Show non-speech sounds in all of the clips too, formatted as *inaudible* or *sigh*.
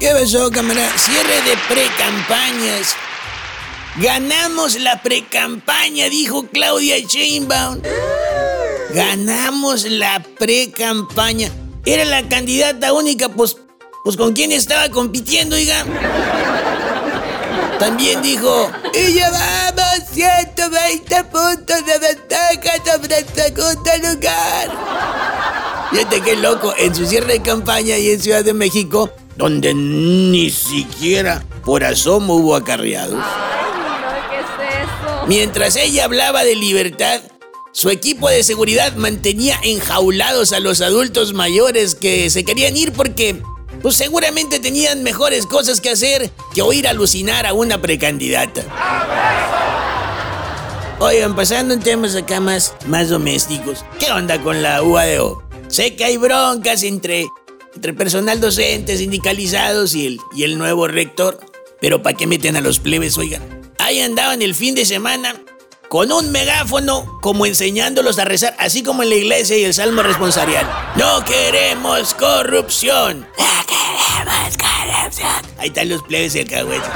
¿Qué pasó, camarada? Cierre de pre-campañas. Ganamos la pre-campaña, dijo Claudia Sheinbaum. Ganamos la pre-campaña. Era la candidata única, pues, pues con quién estaba compitiendo, oiga. También dijo, y llevamos 120 puntos de ventaja sobre el segundo lugar. Fíjate qué loco, en su cierre de campaña y en Ciudad de México, donde ni siquiera por asomo hubo acarreados. Mientras ella hablaba de libertad, su equipo de seguridad mantenía enjaulados a los adultos mayores que se querían ir porque pues seguramente tenían mejores cosas que hacer que oír alucinar a una precandidata. Oigan, pasando en temas acá más, más domésticos. ¿Qué onda con la UADO? Sé que hay broncas entre, entre personal docente, sindicalizados y el, y el nuevo rector. Pero ¿para qué meten a los plebes, oigan? Ahí andaban el fin de semana con un megáfono como enseñándolos a rezar, así como en la iglesia y el salmo responsorial. No queremos corrupción. No queremos corrupción. Ahí están los plebes y el cagüete.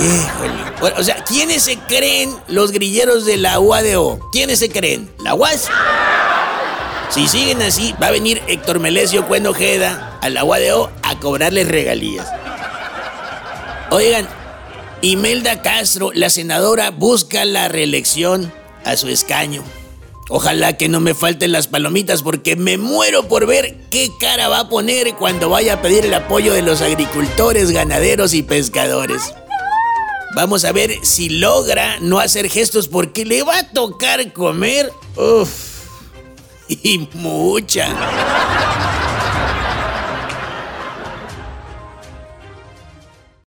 Híjole. O sea, ¿quiénes se creen los grilleros de la UADO? ¿Quiénes se creen? ¿La UAS? Si siguen así, va a venir Héctor Melesio Cuenojeda a la UADO a cobrarles regalías. Oigan, Imelda Castro, la senadora, busca la reelección a su escaño. Ojalá que no me falten las palomitas porque me muero por ver qué cara va a poner cuando vaya a pedir el apoyo de los agricultores, ganaderos y pescadores. Vamos a ver si logra no hacer gestos porque le va a tocar comer. Uf. *laughs* Y mucha.